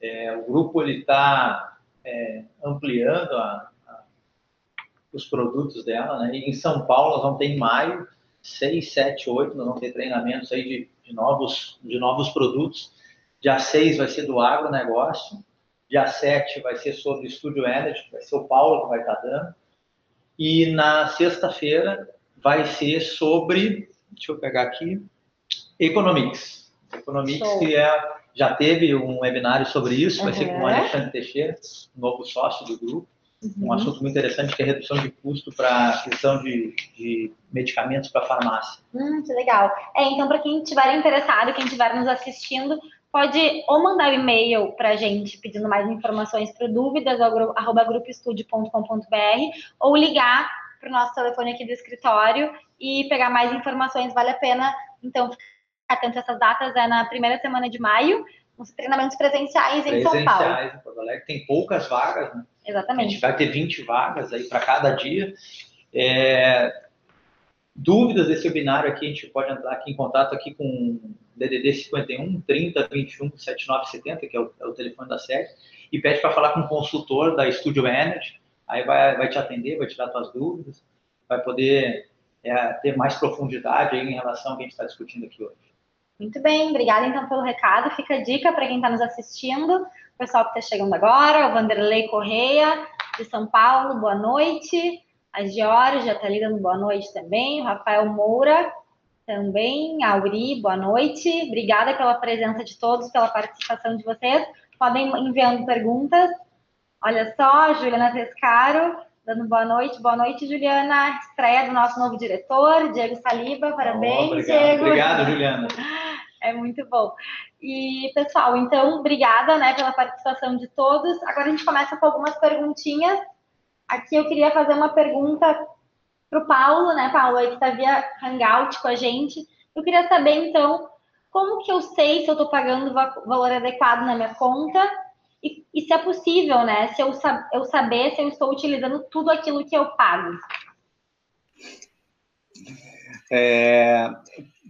S2: É, o grupo ele está é, ampliando a, a, os produtos dela, né? E em São Paulo nós vamos ter em maio 6, 7, 8, nós vamos ter treinamentos aí de, de, novos, de novos produtos. Dia 6 vai ser do agronegócio. Dia 7 vai ser sobre Studio Energy, vai ser o Paulo que vai estar dando. E na sexta-feira vai ser sobre, deixa eu pegar aqui, Economics. Economics Show. que é, já teve um webinário sobre isso, vai ser com o Alexandre Teixeira, novo sócio do grupo. Uhum. Um assunto muito interessante que é redução de custo para aquisição de, de medicamentos para farmácia.
S1: Hum, que legal. É, então, para quem estiver interessado, quem estiver nos assistindo, pode ou mandar um e-mail para a gente pedindo mais informações para dúvidas, arroba grupoestudio.com.br, ou ligar para o nosso telefone aqui do escritório e pegar mais informações. Vale a pena, então, ficar atento a essas datas. É na primeira semana de maio, uns treinamentos presenciais,
S2: presenciais
S1: em São Paulo.
S2: Presenciais em Porto Alegre, tem poucas vagas, né?
S1: Exatamente.
S2: A gente vai ter 20 vagas aí para cada dia. É, dúvidas desse webinário aqui, a gente pode entrar aqui em contato aqui com DDD 51 30 21 79 70, que é o, é o telefone da série, e pede para falar com um consultor da Studio Energy, aí vai, vai te atender, vai tirar suas dúvidas, vai poder é, ter mais profundidade em relação ao que a gente está discutindo aqui hoje.
S1: Muito bem, obrigada então pelo recado. Fica a dica para quem está nos assistindo, o pessoal que está chegando agora, o Vanderlei Correia, de São Paulo, boa noite. A Georgia está ligando boa noite também. O Rafael Moura também. A Auri, boa noite. Obrigada pela presença de todos, pela participação de vocês. Podem enviando perguntas. Olha só, Juliana Pescaro, dando boa noite. Boa noite, Juliana. Estreia do nosso novo diretor, Diego Saliba. Parabéns, oh,
S2: obrigado.
S1: Diego.
S2: Obrigado, Juliana.
S1: É muito bom. E, pessoal, então, obrigada né, pela participação de todos. Agora a gente começa com algumas perguntinhas Aqui eu queria fazer uma pergunta para o Paulo, né, Paulo, que está via Hangout com a gente. Eu queria saber, então, como que eu sei se eu estou pagando o valor adequado na minha conta e, e, se é possível, né, se eu, eu saber se eu estou utilizando tudo aquilo que eu pago.
S3: É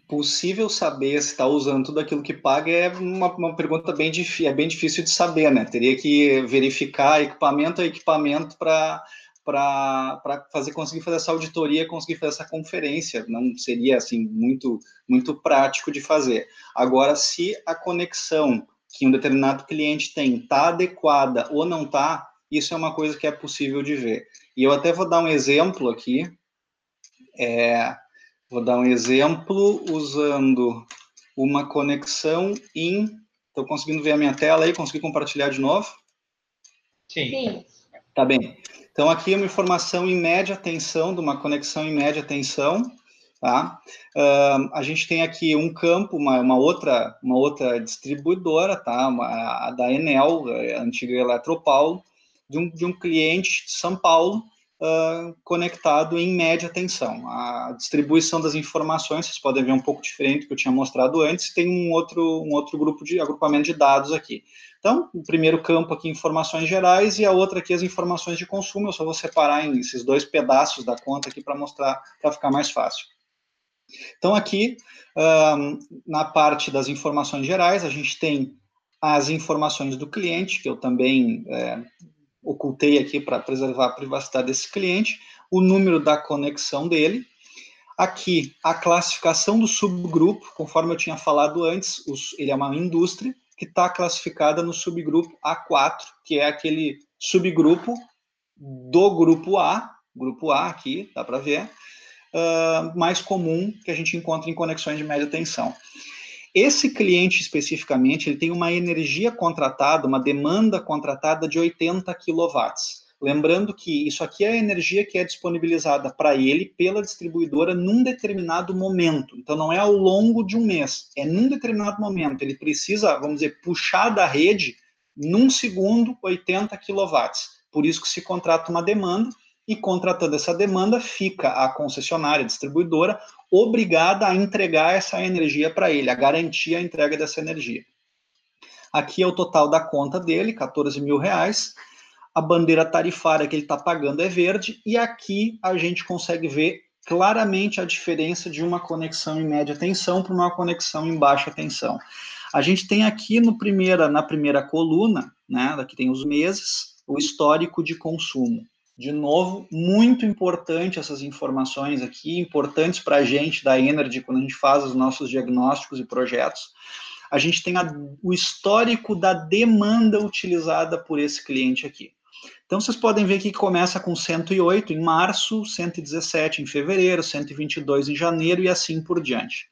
S3: possível saber se está usando tudo aquilo que paga é uma, uma pergunta bem, é bem difícil de saber, né? Teria que verificar equipamento a equipamento para para fazer conseguir fazer essa auditoria, conseguir fazer essa conferência, não seria assim muito muito prático de fazer. Agora, se a conexão que um determinado cliente tem está adequada ou não está, isso é uma coisa que é possível de ver. E eu até vou dar um exemplo aqui. É, Vou dar um exemplo usando uma conexão em. Estou conseguindo ver a minha tela aí? Consegui compartilhar de novo?
S2: Sim. Sim.
S3: Tá bem. Então, aqui é uma informação em média tensão, de uma conexão em média tensão. Tá? Uh, a gente tem aqui um campo, uma, uma, outra, uma outra distribuidora, tá? Uma, a da Enel, a antiga Eletropaulo, de um, de um cliente de São Paulo, uh, conectado em média tensão. A distribuição das informações, vocês podem ver um pouco diferente do que eu tinha mostrado antes, tem um outro, um outro grupo de agrupamento de dados aqui. Então, o primeiro campo aqui, informações gerais, e a outra aqui, as informações de consumo. Eu só vou separar em esses dois pedaços da conta aqui para mostrar, para ficar mais fácil. Então, aqui, um, na parte das informações gerais, a gente tem as informações do cliente, que eu também é, ocultei aqui para preservar a privacidade desse cliente, o número da conexão dele. Aqui, a classificação do subgrupo, conforme eu tinha falado antes, os, ele é uma indústria que está classificada no subgrupo A4, que é aquele subgrupo do grupo A, grupo A aqui, dá para ver, uh, mais comum que a gente encontra em conexões de média tensão. Esse cliente especificamente, ele tem uma energia contratada, uma demanda contratada de 80 kW. Lembrando que isso aqui é a energia que é disponibilizada para ele pela distribuidora num determinado momento. Então não é ao longo de um mês, é num determinado momento. Ele precisa, vamos dizer, puxar da rede num segundo 80 kW. Por isso que se contrata uma demanda e contratando essa demanda, fica a concessionária, a distribuidora, obrigada a entregar essa energia para ele, a garantir a entrega dessa energia. Aqui é o total da conta dele, 14 mil reais. A bandeira tarifária que ele está pagando é verde, e aqui a gente consegue ver claramente a diferença de uma conexão em média tensão para uma conexão em baixa tensão. A gente tem aqui no primeira, na primeira coluna, né, aqui tem os meses, o histórico de consumo. De novo, muito importante essas informações aqui, importantes para a gente da Energy, quando a gente faz os nossos diagnósticos e projetos. A gente tem a, o histórico da demanda utilizada por esse cliente aqui. Então, vocês podem ver que começa com 108 em março, 117 em fevereiro, 122 em janeiro e assim por diante.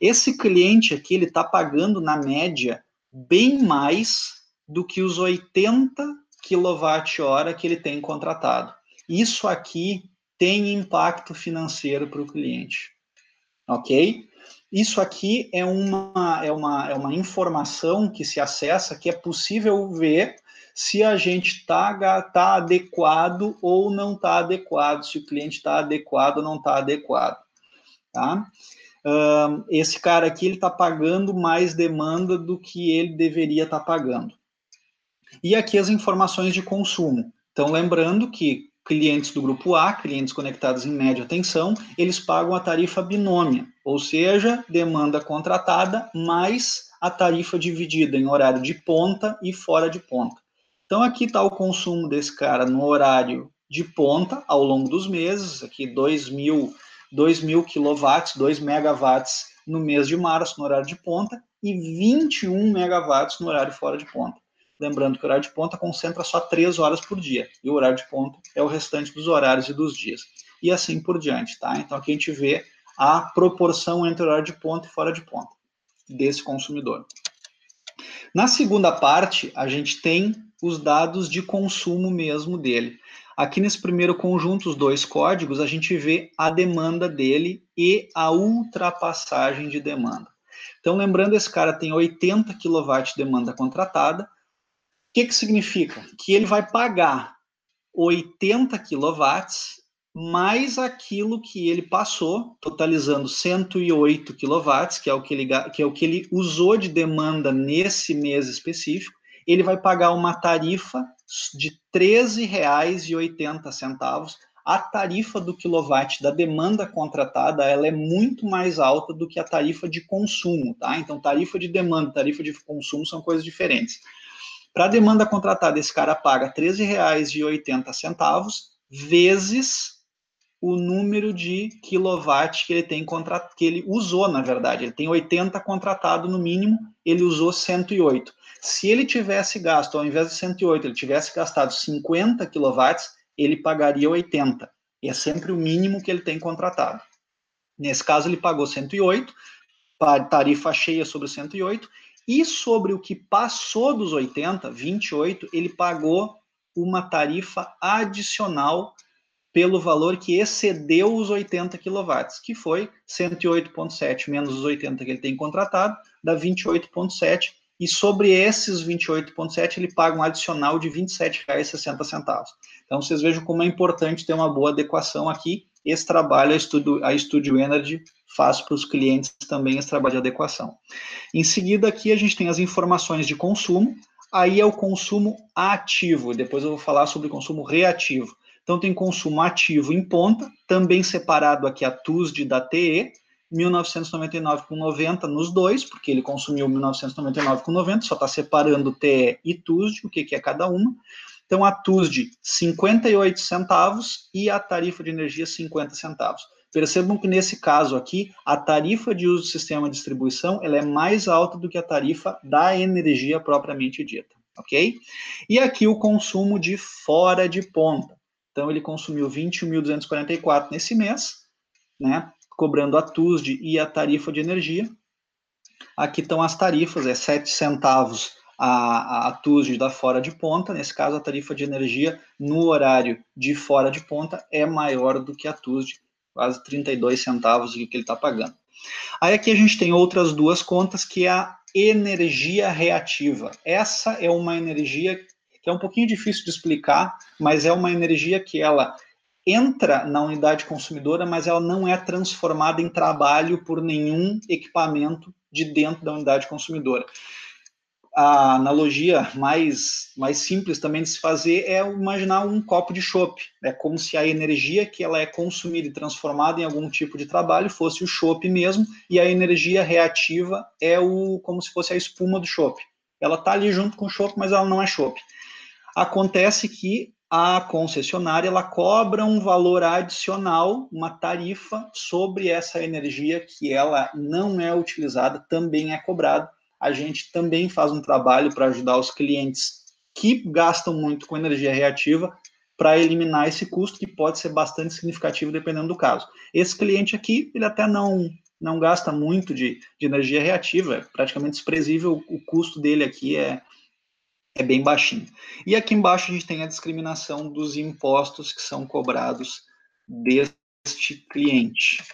S3: Esse cliente aqui, ele está pagando, na média, bem mais do que os 80 quilowatt-hora que ele tem contratado. Isso aqui tem impacto financeiro para o cliente, ok? Isso aqui é uma, é, uma, é uma informação que se acessa que é possível ver se a gente está tá adequado ou não está adequado, se o cliente está adequado ou não está adequado. Tá? uh, esse cara aqui ele está pagando mais demanda do que ele deveria estar tá pagando. E aqui as informações de consumo. Então, lembrando que clientes do grupo A, clientes conectados em média tensão, eles pagam a tarifa binômia, ou seja, demanda contratada mais a tarifa dividida em horário de ponta e fora de ponta. Então, aqui está o consumo desse cara no horário de ponta ao longo dos meses, aqui 2 mil, 2 mil quilowatts, 2 megawatts no mês de março, no horário de ponta, e 21 megawatts no horário fora de ponta. Lembrando que o horário de ponta concentra só 3 horas por dia, e o horário de ponta é o restante dos horários e dos dias. E assim por diante, tá? Então aqui a gente vê a proporção entre horário de ponta e fora de ponta desse consumidor. Na segunda parte, a gente tem os dados de consumo mesmo dele. Aqui nesse primeiro conjunto, os dois códigos, a gente vê a demanda dele e a ultrapassagem de demanda. Então, lembrando, esse cara tem 80 kW de demanda contratada, que, que significa? Que ele vai pagar 80 quilowatts mais aquilo que ele passou, totalizando 108 quilowatts, que é o que ele, que é o que ele usou de demanda nesse mês específico, ele vai pagar uma tarifa de R$ 13,80. A tarifa do quilowatt da demanda contratada, ela é muito mais alta do que a tarifa de consumo, tá? Então, tarifa de demanda tarifa de consumo são coisas diferentes. Para a demanda contratada, esse cara paga R$ 13,80 vezes o número de quilowatt que ele tem que ele usou, na verdade. Ele tem 80 contratado no mínimo, ele usou 108. Se ele tivesse gasto, ao invés de 108, ele tivesse gastado 50 quilowatts, ele pagaria 80. E é sempre o mínimo que ele tem contratado. Nesse caso, ele pagou 108, tarifa cheia sobre 108, e sobre o que passou dos 80, 28, ele pagou uma tarifa adicional pelo valor que excedeu os 80 kW, que foi 108,7 menos os 80 que ele tem contratado, dá 28,7. E sobre esses 28,7 ele paga um adicional de R$ 27,60. Então vocês vejam como é importante ter uma boa adequação aqui. Esse trabalho a Studio, a Studio Energy faz para os clientes também esse trabalho de adequação. Em seguida, aqui a gente tem as informações de consumo, aí é o consumo ativo, depois eu vou falar sobre consumo reativo. Então, tem consumo ativo em ponta, também separado aqui a TUSD da TE, 1999,90 nos dois, porque ele consumiu 1999,90, só está separando TE e TUSD, o que, que é cada uma. Então, a TUSD, 58 centavos e a tarifa de energia, 50 centavos. Percebam que nesse caso aqui, a tarifa de uso do sistema de distribuição ela é mais alta do que a tarifa da energia propriamente dita, ok? E aqui o consumo de fora de ponta. Então ele consumiu 21.244 nesse mês, né? Cobrando a TUSD e a tarifa de energia. Aqui estão as tarifas, é 7 centavos a, a TUSD da fora de ponta, nesse caso a tarifa de energia no horário de fora de ponta é maior do que a TUSD quase 32 centavos que ele está pagando. Aí aqui a gente tem outras duas contas, que é a energia reativa. Essa é uma energia que é um pouquinho difícil de explicar, mas é uma energia que ela entra na unidade consumidora, mas ela não é transformada em trabalho por nenhum equipamento de dentro da unidade consumidora a analogia mais, mais simples também de se fazer é imaginar um copo de chopp. É como se a energia que ela é consumida e transformada em algum tipo de trabalho fosse o chopp mesmo, e a energia reativa é o como se fosse a espuma do chopp. Ela está ali junto com o chopp, mas ela não é chopp. Acontece que a concessionária ela cobra um valor adicional, uma tarifa sobre essa energia que ela não é utilizada, também é cobrado a gente também faz um trabalho para ajudar os clientes que gastam muito com energia reativa para eliminar esse custo que pode ser bastante significativo dependendo do caso. Esse cliente aqui, ele até não não gasta muito de, de energia reativa, é praticamente desprezível, o custo dele aqui é, é bem baixinho. E aqui embaixo a gente tem a discriminação dos impostos que são cobrados deste cliente.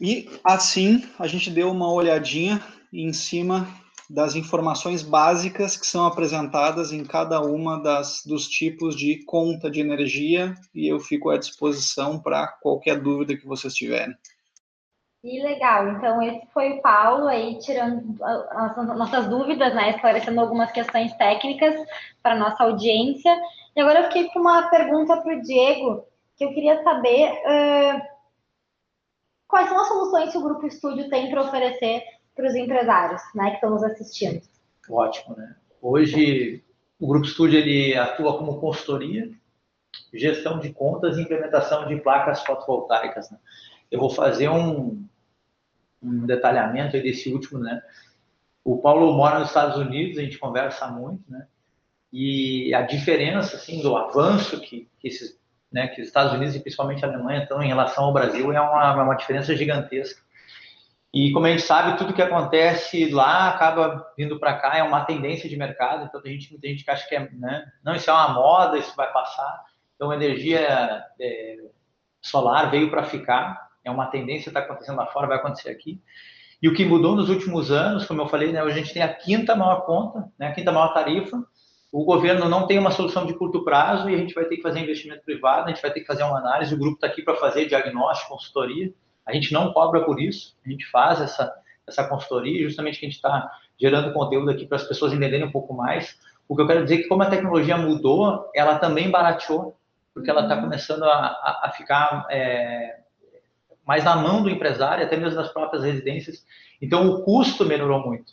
S3: E assim a gente deu uma olhadinha em cima das informações básicas que são apresentadas em cada uma das, dos tipos de conta de energia e eu fico à disposição para qualquer dúvida que vocês tiverem.
S1: Que legal. Então, esse foi o Paulo aí, tirando as nossas dúvidas, né? Esclarecendo algumas questões técnicas para nossa audiência. E agora eu fiquei com uma pergunta para o Diego, que eu queria saber uh, quais são as soluções que o Grupo Estúdio tem para oferecer para os empresários, né, que estão nos assistindo.
S2: Ótimo, né? Hoje, o Grupo Estúdio ele atua como consultoria, gestão de contas e implementação de placas fotovoltaicas. Né? Eu vou fazer um, um detalhamento desse último, né? O Paulo mora nos Estados Unidos, a gente conversa muito, né? E a diferença, assim, do avanço que, que esses, né, que os Estados Unidos e principalmente a Alemanha estão em relação ao Brasil é uma, uma diferença gigantesca. E como a gente sabe, tudo que acontece lá acaba vindo para cá, é uma tendência de mercado. Então, a gente, gente que acha que é, né, não, isso é uma moda, isso vai passar. Então, a energia é, solar veio para ficar é uma tendência está acontecendo lá fora, vai acontecer aqui. E o que mudou nos últimos anos, como eu falei, né, hoje a gente tem a quinta maior conta, né, a quinta maior tarifa. O governo não tem uma solução de curto prazo e a gente vai ter que fazer investimento privado, a gente vai ter que fazer uma análise. O grupo está aqui para fazer diagnóstico, consultoria. A gente não cobra por isso, a gente faz essa, essa consultoria, justamente que a gente está gerando conteúdo aqui para as pessoas entenderem um pouco mais. O que eu quero dizer é que, como a tecnologia mudou, ela também barateou, porque ela está uhum. começando a, a, a ficar é, mas na mão do empresário, até mesmo das próprias residências. Então, o custo melhorou muito.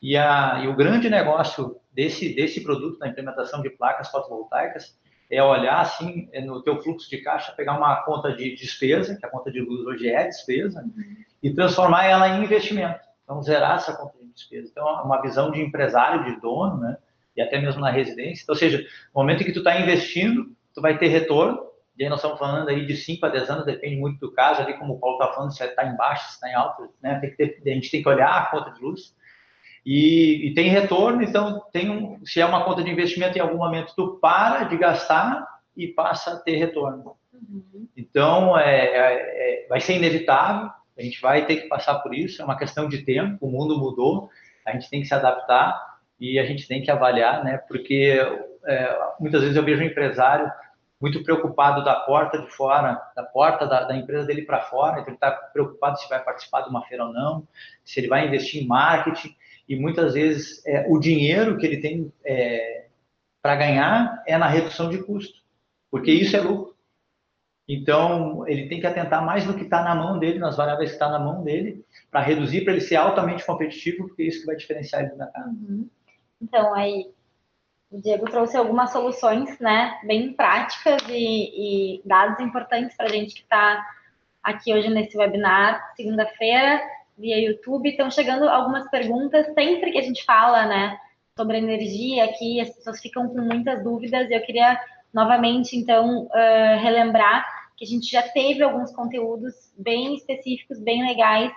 S2: E, a, e o grande negócio desse, desse produto, na implementação de placas fotovoltaicas, é olhar assim é no teu fluxo de caixa, pegar uma conta de despesa, que a conta de luz hoje é despesa, uhum. e transformar ela em investimento. Então, zerar essa conta de despesa. Então, é uma visão de empresário, de dono, né? E até mesmo na residência. Então, ou seja, no momento em que tu está investindo, tu vai ter retorno, e aí nós estamos falando aí de 5 a 10 anos, depende muito do caso, ali como o Paulo está falando, se está em baixo, se está em alto, né? Tem que ter, a gente tem que olhar a conta de luz. E, e tem retorno, então tem um, se é uma conta de investimento, em algum momento tu para de gastar e passa a ter retorno. Uhum. Então, é, é, é, vai ser inevitável, a gente vai ter que passar por isso, é uma questão de tempo, o mundo mudou, a gente tem que se adaptar e a gente tem que avaliar, né? Porque é, muitas vezes eu vejo um empresário muito preocupado da porta de fora, da porta da, da empresa dele para fora, então ele está preocupado se vai participar de uma feira ou não, se ele vai investir em marketing, e muitas vezes é, o dinheiro que ele tem é, para ganhar é na redução de custo, porque isso é lucro. Então, ele tem que atentar mais no que está na mão dele, nas variáveis que está na mão dele, para reduzir, para ele ser altamente competitivo, porque é isso que vai diferenciar ele do mercado.
S1: Uhum. Então, aí, o Diego trouxe algumas soluções, né, bem práticas e, e dados importantes para a gente que está aqui hoje nesse webinar, segunda-feira, via YouTube. Estão chegando algumas perguntas, sempre que a gente fala, né, sobre energia aqui, as pessoas ficam com muitas dúvidas e eu queria novamente, então, uh, relembrar que a gente já teve alguns conteúdos bem específicos, bem legais,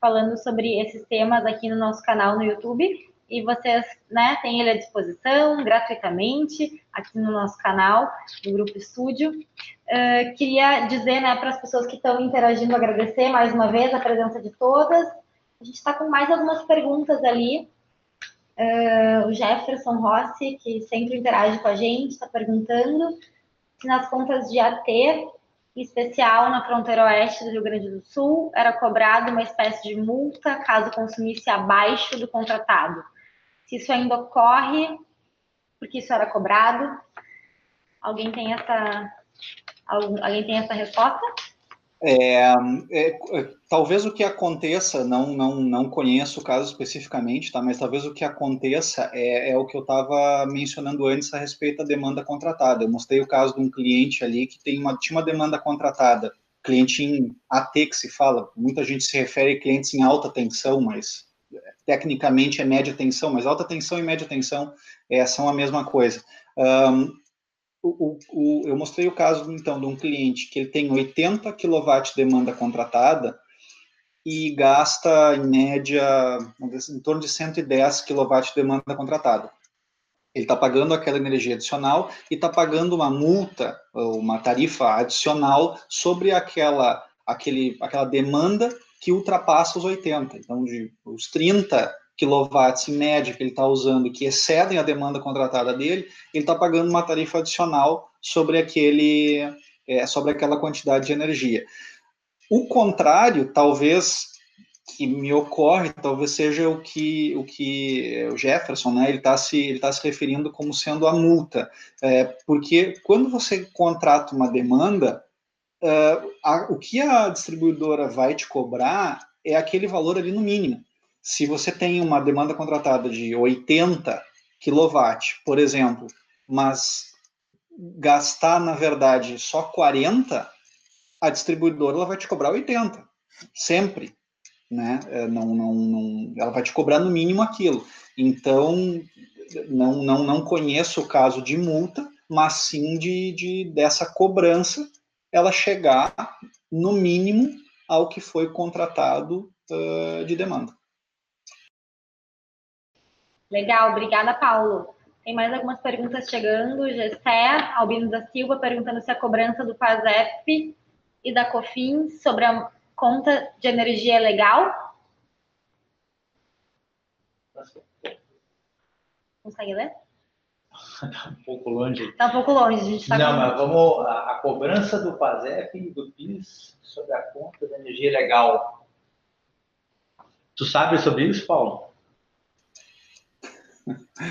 S1: falando sobre esses temas aqui no nosso canal no YouTube e vocês né, têm ele à disposição gratuitamente aqui no nosso canal, do Grupo Estúdio. Uh, queria dizer né, para as pessoas que estão interagindo, agradecer mais uma vez a presença de todas. A gente está com mais algumas perguntas ali. Uh, o Jefferson Rossi, que sempre interage com a gente, está perguntando se nas contas de AT, em especial na fronteira oeste do Rio Grande do Sul, era cobrado uma espécie de multa caso consumisse abaixo do contratado se isso ainda ocorre, porque isso era cobrado. Alguém tem essa, alguém tem essa resposta?
S3: É, é, é, talvez o que aconteça, não, não, não conheço o caso especificamente, tá? mas talvez o que aconteça é, é o que eu estava mencionando antes a respeito da demanda contratada. Eu mostrei o caso de um cliente ali que tem uma, tinha uma demanda contratada, cliente em AT que se fala, muita gente se refere a clientes em alta tensão, mas tecnicamente é média tensão, mas alta tensão e média tensão é, são a mesma coisa. Um, o, o, eu mostrei o caso, então, de um cliente que ele tem 80 kW de demanda contratada e gasta, em média, em torno de 110 kW de demanda contratada. Ele está pagando aquela energia adicional e está pagando uma multa, uma tarifa adicional sobre aquela, aquele, aquela demanda que ultrapassa os 80. Então, de os 30 quilowatts em média que ele está usando, que excedem a demanda contratada dele, ele está pagando uma tarifa adicional sobre aquele, é, sobre aquela quantidade de energia. o contrário, talvez que me ocorre, talvez seja o que o que o Jefferson, né? Ele está se ele tá se referindo como sendo a multa, é, porque quando você contrata uma demanda, uh, a, o que a distribuidora vai te cobrar é aquele valor ali no mínimo. Se você tem uma demanda contratada de 80 kW, por exemplo, mas gastar, na verdade, só 40, a distribuidora ela vai te cobrar 80, sempre. Né? É, não, não, não, ela vai te cobrar no mínimo aquilo. Então, não, não, não conheço o caso de multa, mas sim de, de dessa cobrança ela chegar no mínimo ao que foi contratado uh, de demanda.
S1: Legal, obrigada, Paulo. Tem mais algumas perguntas chegando. Gessé Albino da Silva perguntando se a cobrança do PASEP e da COFINS sobre a conta de energia é legal. Consegue ler?
S2: Está um pouco longe.
S1: Está um pouco longe, a gente está
S2: Não, com... mas vamos. A, a, cobrança do PASEP e do PIS sobre a conta da energia legal. Tu sabe sobre isso, Paulo?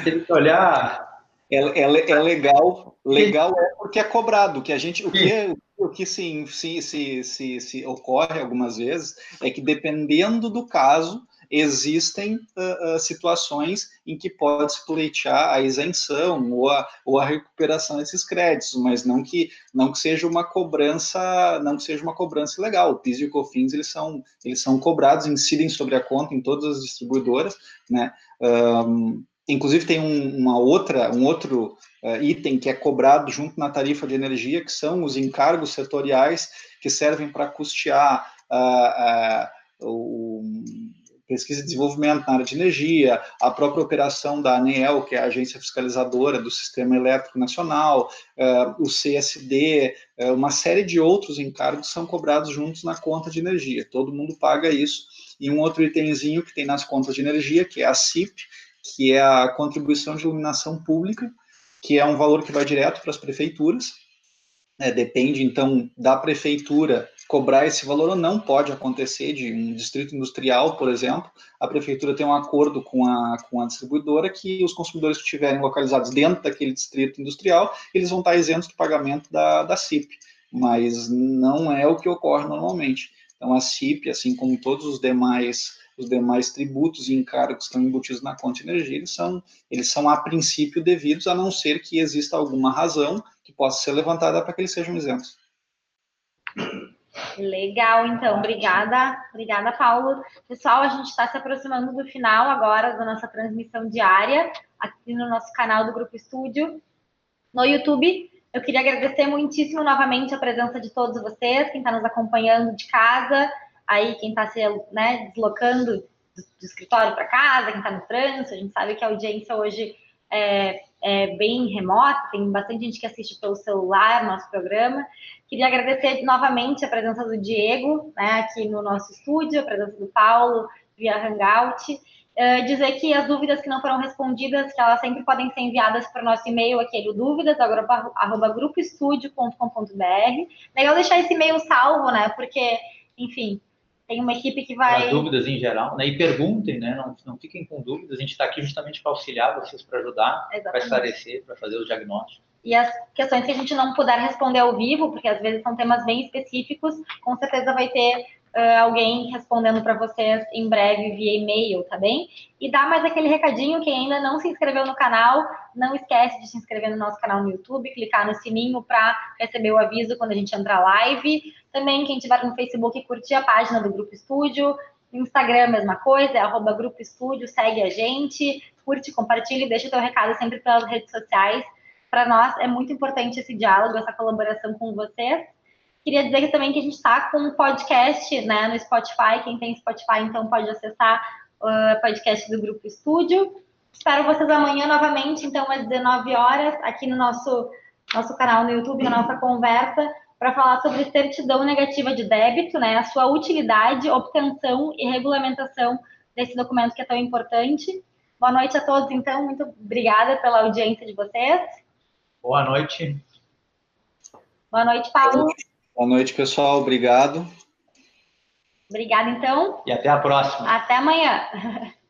S2: Teve que olhar.
S3: É, é, é legal, legal é porque é cobrado. Que a gente, o que, é, o que se, se, se, se, se ocorre algumas vezes é que dependendo do caso, existem uh, uh, situações em que pode-se pleitear a isenção ou a, ou a recuperação desses créditos, mas não que não que seja uma cobrança, não que seja uma cobrança ilegal. O PIS e o COFINS eles são eles são cobrados, incidem sobre a conta em todas as distribuidoras, né? Um, inclusive tem um, uma outra um outro uh, item que é cobrado junto na tarifa de energia, que são os encargos setoriais que servem para custear o pesquisa e desenvolvimento na área de energia, a própria operação da ANEEL, que é a agência fiscalizadora do Sistema Elétrico Nacional, uh, o CSD, uh, uma série de outros encargos são cobrados juntos na conta de energia. Todo mundo paga isso. E um outro itemzinho que tem nas contas de energia, que é a CIP, que é a contribuição de iluminação pública, que é um valor que vai direto para as prefeituras. É, depende, então, da prefeitura cobrar esse valor ou não pode acontecer de um distrito industrial, por exemplo, a prefeitura tem um acordo com a, com a distribuidora que os consumidores que estiverem localizados dentro daquele distrito industrial, eles vão estar isentos do pagamento da, da CIP, mas não é o que ocorre normalmente. Então, a CIP, assim como todos os demais os demais tributos e encargos que estão embutidos na conta de energia, eles são, eles são a princípio devidos, a não ser que exista alguma razão que possa ser levantada para que eles sejam isentos.
S1: Legal, então, obrigada, obrigada, Paulo. Pessoal, a gente está se aproximando do final agora da nossa transmissão diária, aqui no nosso canal do Grupo Estúdio, no YouTube. Eu queria agradecer muitíssimo novamente a presença de todos vocês, quem está nos acompanhando de casa, aí quem está se né, deslocando do, do escritório para casa, quem está no trânsito, a gente sabe que a audiência hoje é, é, bem remota, tem bastante gente que assiste pelo celular nosso programa. Queria agradecer novamente a presença do Diego, né, aqui no nosso estúdio, a presença do Paulo via Hangout. Uh, dizer que as dúvidas que não foram respondidas, que elas sempre podem ser enviadas para o nosso e-mail, aquele dúvidas, arroba. Legal deixar esse e-mail salvo, né? Porque, enfim, tem uma equipe que vai.
S2: As dúvidas em geral, né? E perguntem, né? Não, não fiquem com dúvidas. A gente está aqui justamente para auxiliar vocês, para ajudar, para esclarecer, para fazer o diagnóstico.
S1: E as questões que a gente não puder responder ao vivo, porque às vezes são temas bem específicos, com certeza vai ter uh, alguém respondendo para vocês em breve via e-mail, tá bem? E dá mais aquele recadinho, quem ainda não se inscreveu no canal, não esquece de se inscrever no nosso canal no YouTube, clicar no sininho para receber o aviso quando a gente entrar live. Também, quem estiver no Facebook, curtir a página do Grupo Estúdio. Instagram, mesma coisa, é arroba Grupo Estúdio, segue a gente, curte, compartilhe, deixa o teu recado sempre pelas redes sociais. Para nós é muito importante esse diálogo, essa colaboração com vocês. Queria dizer também que a gente está com um podcast né, no Spotify. Quem tem Spotify, então, pode acessar o podcast do Grupo Estúdio. Espero vocês amanhã novamente, então, às 19 horas, aqui no nosso, nosso canal no YouTube, na nossa conversa, para falar sobre certidão negativa de débito, né, a sua utilidade, obtenção e regulamentação desse documento que é tão importante. Boa noite a todos, então. Muito obrigada pela audiência de vocês.
S2: Boa noite.
S1: Boa noite, Paulo.
S3: Boa noite, pessoal. Obrigado.
S1: Obrigada, então.
S2: E até a próxima.
S1: Até amanhã.